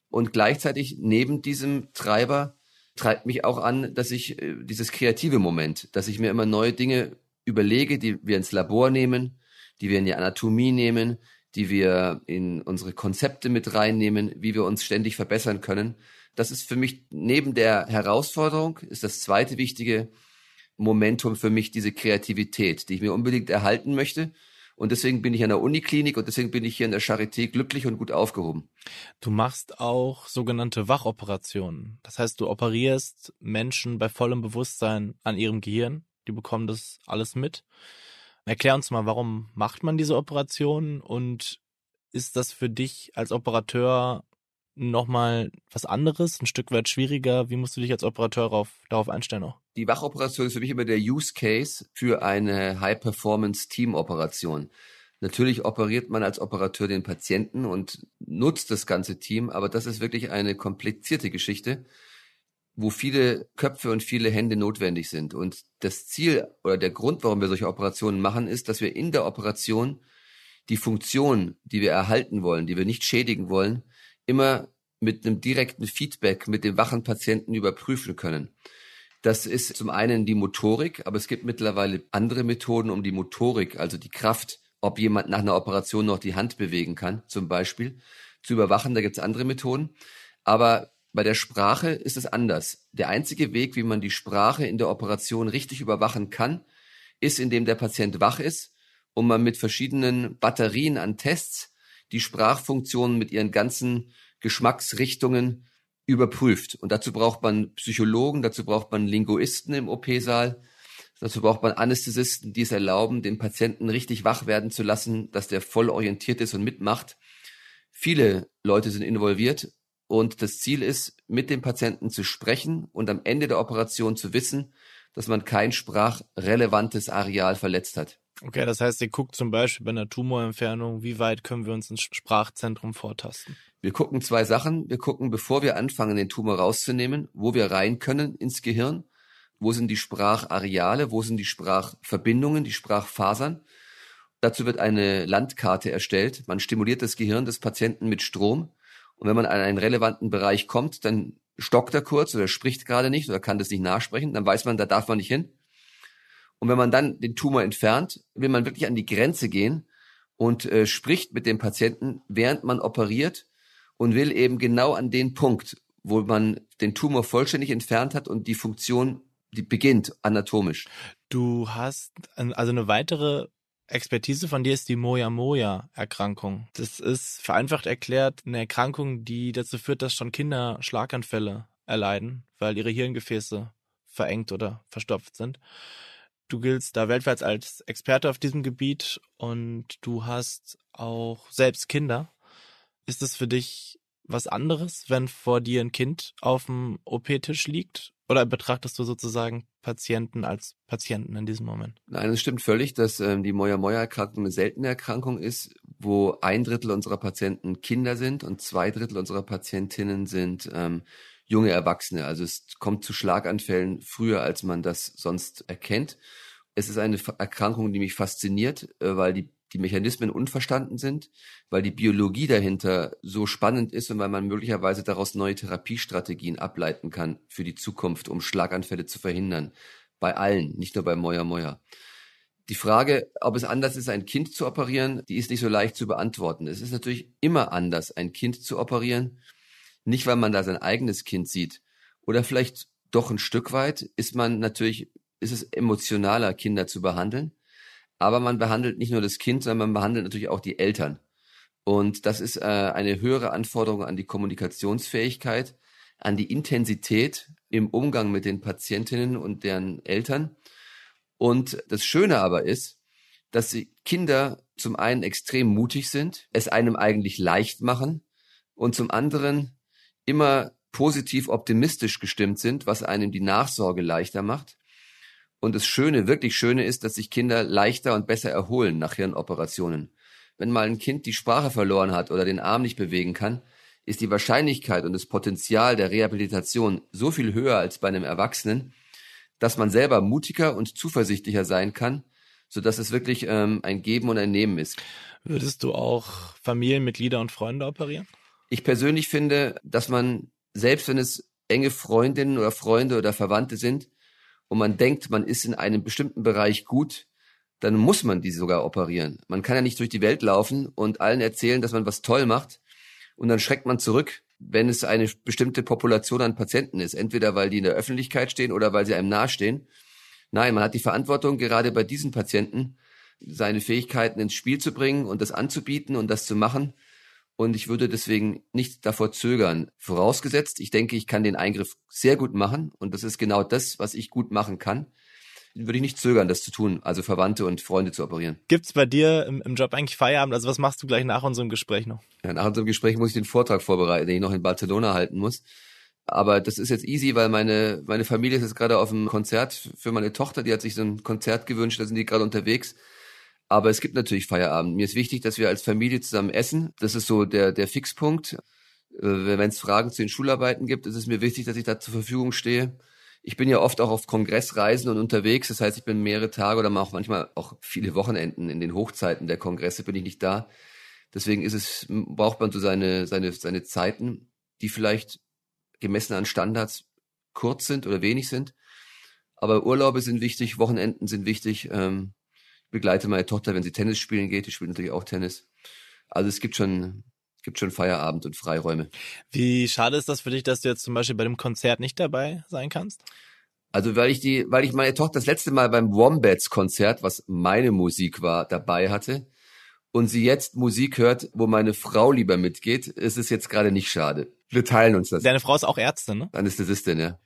Und gleichzeitig neben diesem Treiber treibt mich auch an, dass ich äh, dieses kreative Moment, dass ich mir immer neue Dinge überlege, die wir ins Labor nehmen, die wir in die Anatomie nehmen, die wir in unsere Konzepte mit reinnehmen, wie wir uns ständig verbessern können. Das ist für mich neben der Herausforderung, ist das zweite wichtige Momentum für mich diese Kreativität, die ich mir unbedingt erhalten möchte. Und deswegen bin ich an der Uniklinik und deswegen bin ich hier in der Charité glücklich und gut aufgehoben. Du machst auch sogenannte Wachoperationen. Das heißt, du operierst Menschen bei vollem Bewusstsein an ihrem Gehirn. Die bekommen das alles mit. Erklär uns mal, warum macht man diese Operationen und ist das für dich als Operateur nochmal was anderes, ein Stück weit schwieriger? Wie musst du dich als Operateur darauf, darauf einstellen auch? Die Wachoperation ist für mich immer der Use Case für eine High-Performance-Team-Operation. Natürlich operiert man als Operateur den Patienten und nutzt das ganze Team, aber das ist wirklich eine komplizierte Geschichte, wo viele Köpfe und viele Hände notwendig sind. Und das Ziel oder der Grund, warum wir solche Operationen machen, ist, dass wir in der Operation die Funktion, die wir erhalten wollen, die wir nicht schädigen wollen, immer mit einem direkten Feedback mit dem wachen Patienten überprüfen können. Das ist zum einen die Motorik, aber es gibt mittlerweile andere Methoden, um die Motorik, also die Kraft, ob jemand nach einer Operation noch die Hand bewegen kann, zum Beispiel, zu überwachen. Da gibt es andere Methoden. Aber bei der Sprache ist es anders. Der einzige Weg, wie man die Sprache in der Operation richtig überwachen kann, ist, indem der Patient wach ist und man mit verschiedenen Batterien an Tests die Sprachfunktionen mit ihren ganzen Geschmacksrichtungen überprüft. Und dazu braucht man Psychologen, dazu braucht man Linguisten im OP-Saal, dazu braucht man Anästhesisten, die es erlauben, den Patienten richtig wach werden zu lassen, dass der voll orientiert ist und mitmacht. Viele Leute sind involviert und das Ziel ist, mit dem Patienten zu sprechen und am Ende der Operation zu wissen, dass man kein sprachrelevantes Areal verletzt hat. Okay, das heißt, ihr guckt zum Beispiel bei einer Tumorentfernung, wie weit können wir uns ins Sprachzentrum vortasten? Wir gucken zwei Sachen. Wir gucken, bevor wir anfangen, den Tumor rauszunehmen, wo wir rein können ins Gehirn. Wo sind die Sprachareale? Wo sind die Sprachverbindungen, die Sprachfasern? Dazu wird eine Landkarte erstellt. Man stimuliert das Gehirn des Patienten mit Strom. Und wenn man an einen relevanten Bereich kommt, dann stockt er kurz oder spricht gerade nicht oder kann das nicht nachsprechen. Dann weiß man, da darf man nicht hin. Und wenn man dann den Tumor entfernt, will man wirklich an die Grenze gehen und äh, spricht mit dem Patienten, während man operiert und will eben genau an den Punkt, wo man den Tumor vollständig entfernt hat und die Funktion, die beginnt anatomisch. Du hast also eine weitere Expertise von dir ist die Moya-Moya-Erkrankung. Das ist vereinfacht erklärt eine Erkrankung, die dazu führt, dass schon Kinder Schlaganfälle erleiden, weil ihre Hirngefäße verengt oder verstopft sind. Du giltst da weltweit als Experte auf diesem Gebiet und du hast auch selbst Kinder. Ist es für dich was anderes, wenn vor dir ein Kind auf dem OP-Tisch liegt? Oder betrachtest du sozusagen Patienten als Patienten in diesem Moment? Nein, es stimmt völlig, dass ähm, die Moya-Moya-Erkrankung eine seltene Erkrankung ist, wo ein Drittel unserer Patienten Kinder sind und zwei Drittel unserer Patientinnen sind ähm, junge Erwachsene. Also es kommt zu Schlaganfällen früher, als man das sonst erkennt. Es ist eine Erkrankung, die mich fasziniert, äh, weil die die Mechanismen unverstanden sind, weil die Biologie dahinter so spannend ist und weil man möglicherweise daraus neue Therapiestrategien ableiten kann für die Zukunft, um Schlaganfälle zu verhindern. Bei allen, nicht nur bei Moya Moya. Die Frage, ob es anders ist, ein Kind zu operieren, die ist nicht so leicht zu beantworten. Es ist natürlich immer anders, ein Kind zu operieren. Nicht, weil man da sein eigenes Kind sieht. Oder vielleicht doch ein Stück weit ist man natürlich, ist es emotionaler, Kinder zu behandeln aber man behandelt nicht nur das Kind, sondern man behandelt natürlich auch die Eltern. Und das ist äh, eine höhere Anforderung an die Kommunikationsfähigkeit, an die Intensität im Umgang mit den Patientinnen und deren Eltern. Und das Schöne aber ist, dass die Kinder zum einen extrem mutig sind, es einem eigentlich leicht machen und zum anderen immer positiv optimistisch gestimmt sind, was einem die Nachsorge leichter macht. Und das Schöne, wirklich Schöne ist, dass sich Kinder leichter und besser erholen nach Hirnoperationen. Wenn mal ein Kind die Sprache verloren hat oder den Arm nicht bewegen kann, ist die Wahrscheinlichkeit und das Potenzial der Rehabilitation so viel höher als bei einem Erwachsenen, dass man selber mutiger und zuversichtlicher sein kann, so dass es wirklich ähm, ein Geben und ein Nehmen ist. Würdest du auch Familienmitglieder und Freunde operieren? Ich persönlich finde, dass man, selbst wenn es enge Freundinnen oder Freunde oder Verwandte sind, und man denkt, man ist in einem bestimmten Bereich gut, dann muss man die sogar operieren. Man kann ja nicht durch die Welt laufen und allen erzählen, dass man was toll macht und dann schreckt man zurück, wenn es eine bestimmte Population an Patienten ist, entweder weil die in der Öffentlichkeit stehen oder weil sie einem nahestehen. Nein, man hat die Verantwortung, gerade bei diesen Patienten seine Fähigkeiten ins Spiel zu bringen und das anzubieten und das zu machen, und ich würde deswegen nicht davor zögern. Vorausgesetzt, ich denke, ich kann den Eingriff sehr gut machen und das ist genau das, was ich gut machen kann. Würde ich nicht zögern, das zu tun, also Verwandte und Freunde zu operieren. Gibt's bei dir im, im Job eigentlich Feierabend? Also was machst du gleich nach unserem Gespräch noch? Ja, nach unserem Gespräch muss ich den Vortrag vorbereiten, den ich noch in Barcelona halten muss. Aber das ist jetzt easy, weil meine, meine Familie ist jetzt gerade auf einem Konzert für meine Tochter, die hat sich so ein Konzert gewünscht, da sind die gerade unterwegs. Aber es gibt natürlich Feierabend. Mir ist wichtig, dass wir als Familie zusammen essen. Das ist so der, der Fixpunkt. Äh, wenn es Fragen zu den Schularbeiten gibt, ist es mir wichtig, dass ich da zur Verfügung stehe. Ich bin ja oft auch auf Kongressreisen und unterwegs. Das heißt, ich bin mehrere Tage oder auch manchmal auch viele Wochenenden in den Hochzeiten der Kongresse bin ich nicht da. Deswegen ist es, braucht man so seine, seine, seine Zeiten, die vielleicht gemessen an Standards kurz sind oder wenig sind. Aber Urlaube sind wichtig, Wochenenden sind wichtig. Ähm, begleite meine Tochter, wenn sie Tennis spielen geht. Die spielt natürlich auch Tennis. Also es gibt schon, gibt schon Feierabend und Freiräume. Wie schade ist das für dich, dass du jetzt zum Beispiel bei dem Konzert nicht dabei sein kannst? Also weil ich die, weil ich meine Tochter das letzte Mal beim Wombats Konzert, was meine Musik war, dabei hatte und sie jetzt Musik hört, wo meine Frau lieber mitgeht, ist es jetzt gerade nicht schade. Wir teilen uns das. Deine Frau ist auch Ärztin, ne? Anästhesistin, ja.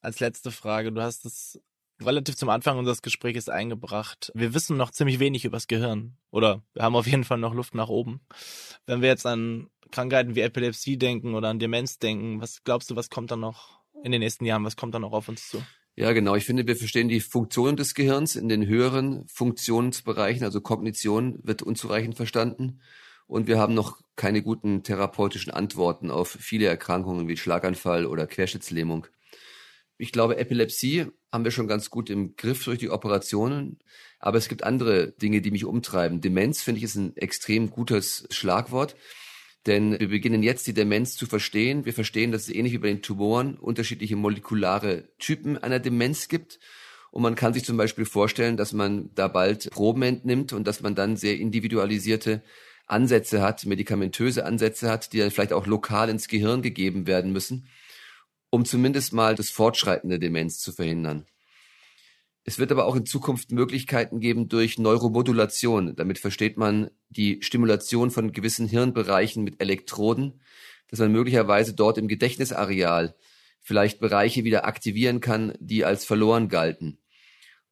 Als letzte Frage, du hast es relativ zum Anfang unseres Gesprächs eingebracht. Wir wissen noch ziemlich wenig übers Gehirn. Oder wir haben auf jeden Fall noch Luft nach oben. Wenn wir jetzt an Krankheiten wie Epilepsie denken oder an Demenz denken, was glaubst du, was kommt da noch in den nächsten Jahren, was kommt da noch auf uns zu? Ja, genau. Ich finde, wir verstehen die Funktionen des Gehirns in den höheren Funktionsbereichen, also Kognition wird unzureichend verstanden. Und wir haben noch keine guten therapeutischen Antworten auf viele Erkrankungen wie Schlaganfall oder Querschnittslähmung. Ich glaube, Epilepsie haben wir schon ganz gut im Griff durch die Operationen. Aber es gibt andere Dinge, die mich umtreiben. Demenz finde ich ist ein extrem gutes Schlagwort. Denn wir beginnen jetzt die Demenz zu verstehen. Wir verstehen, dass es ähnlich wie bei den Tumoren unterschiedliche molekulare Typen einer Demenz gibt. Und man kann sich zum Beispiel vorstellen, dass man da bald Proben entnimmt und dass man dann sehr individualisierte Ansätze hat, medikamentöse Ansätze hat, die dann vielleicht auch lokal ins Gehirn gegeben werden müssen, um zumindest mal das Fortschreiten der Demenz zu verhindern. Es wird aber auch in Zukunft Möglichkeiten geben durch Neuromodulation. Damit versteht man die Stimulation von gewissen Hirnbereichen mit Elektroden, dass man möglicherweise dort im Gedächtnisareal vielleicht Bereiche wieder aktivieren kann, die als verloren galten.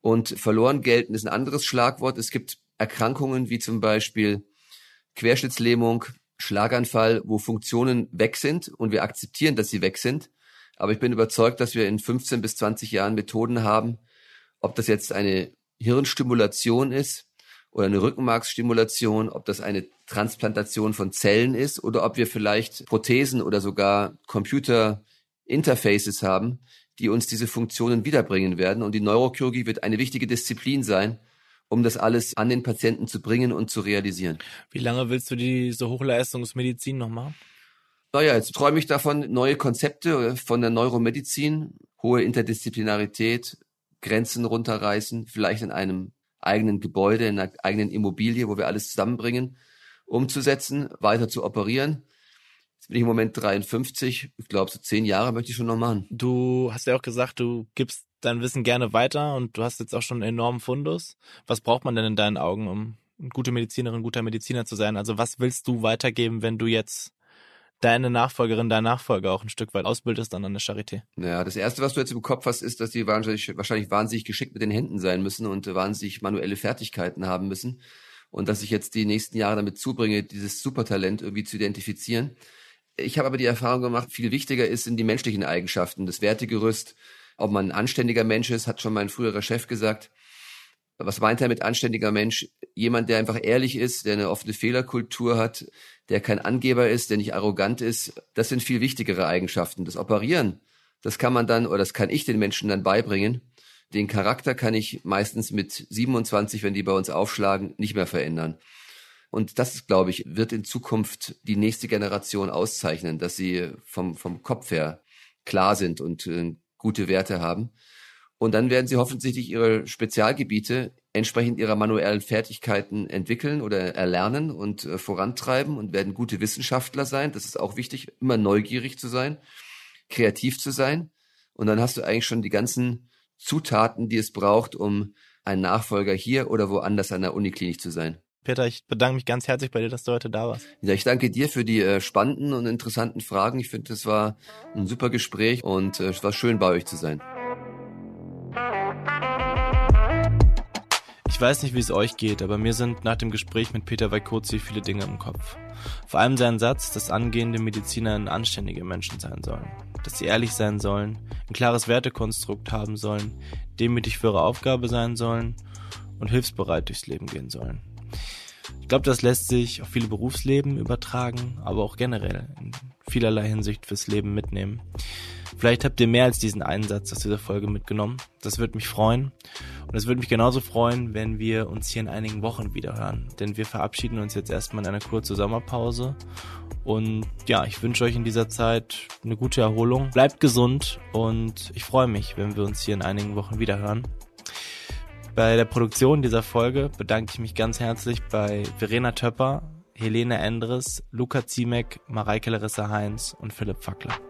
Und verloren gelten ist ein anderes Schlagwort. Es gibt Erkrankungen wie zum Beispiel Querschnittslähmung, Schlaganfall, wo Funktionen weg sind und wir akzeptieren, dass sie weg sind. Aber ich bin überzeugt, dass wir in 15 bis 20 Jahren Methoden haben, ob das jetzt eine Hirnstimulation ist oder eine Rückenmarksstimulation, ob das eine Transplantation von Zellen ist oder ob wir vielleicht Prothesen oder sogar Computer-Interfaces haben, die uns diese Funktionen wiederbringen werden. Und die Neurochirurgie wird eine wichtige Disziplin sein, um das alles an den Patienten zu bringen und zu realisieren. Wie lange willst du diese Hochleistungsmedizin noch machen? Naja, jetzt träume ich davon, neue Konzepte von der Neuromedizin, hohe Interdisziplinarität, Grenzen runterreißen, vielleicht in einem eigenen Gebäude, in einer eigenen Immobilie, wo wir alles zusammenbringen, umzusetzen, weiter zu operieren. Jetzt bin ich im Moment 53. Ich glaube, so zehn Jahre möchte ich schon noch machen. Du hast ja auch gesagt, du gibst dein Wissen gerne weiter und du hast jetzt auch schon einen enormen Fundus. Was braucht man denn in deinen Augen, um gute Medizinerin, guter Mediziner zu sein? Also was willst du weitergeben, wenn du jetzt deine Nachfolgerin, dein Nachfolger auch ein Stück weit ausbildest dann an der Charité? Ja, das erste, was du jetzt im Kopf hast, ist, dass die wahrscheinlich, wahrscheinlich wahnsinnig geschickt mit den Händen sein müssen und wahnsinnig manuelle Fertigkeiten haben müssen. Und dass ich jetzt die nächsten Jahre damit zubringe, dieses Supertalent irgendwie zu identifizieren. Ich habe aber die Erfahrung gemacht, viel wichtiger ist sind die menschlichen Eigenschaften, das Wertegerüst. Ob man ein anständiger Mensch ist, hat schon mein früherer Chef gesagt. Was meint er mit anständiger Mensch? Jemand, der einfach ehrlich ist, der eine offene Fehlerkultur hat, der kein Angeber ist, der nicht arrogant ist. Das sind viel wichtigere Eigenschaften. Das Operieren, das kann man dann, oder das kann ich den Menschen dann beibringen. Den Charakter kann ich meistens mit 27, wenn die bei uns aufschlagen, nicht mehr verändern. Und das, glaube ich, wird in Zukunft die nächste Generation auszeichnen, dass sie vom, vom Kopf her klar sind und äh, gute Werte haben. Und dann werden sie hoffentlich ihre Spezialgebiete entsprechend ihrer manuellen Fertigkeiten entwickeln oder erlernen und äh, vorantreiben und werden gute Wissenschaftler sein. Das ist auch wichtig, immer neugierig zu sein, kreativ zu sein. Und dann hast du eigentlich schon die ganzen Zutaten, die es braucht, um ein Nachfolger hier oder woanders an der Uniklinik zu sein. Peter, ich bedanke mich ganz herzlich bei dir, dass du heute da warst. Ja, ich danke dir für die äh, spannenden und interessanten Fragen. Ich finde, es war ein super Gespräch und äh, es war schön, bei euch zu sein. Ich weiß nicht, wie es euch geht, aber mir sind nach dem Gespräch mit Peter Weikozi viele Dinge im Kopf. Vor allem sein Satz, dass angehende Mediziner anständige Menschen sein sollen. Dass sie ehrlich sein sollen, ein klares Wertekonstrukt haben sollen, demütig für ihre Aufgabe sein sollen und hilfsbereit durchs Leben gehen sollen. Ich glaube, das lässt sich auf viele Berufsleben übertragen, aber auch generell in vielerlei Hinsicht fürs Leben mitnehmen. Vielleicht habt ihr mehr als diesen Einsatz aus dieser Folge mitgenommen. Das würde mich freuen. Und es würde mich genauso freuen, wenn wir uns hier in einigen Wochen wieder hören. Denn wir verabschieden uns jetzt erstmal in einer kurzen Sommerpause. Und ja, ich wünsche euch in dieser Zeit eine gute Erholung. Bleibt gesund und ich freue mich, wenn wir uns hier in einigen Wochen wieder hören. Bei der Produktion dieser Folge bedanke ich mich ganz herzlich bei Verena Töpper, Helene Endres, Luca Ziemek, Mareike Larissa Heinz und Philipp Fackler.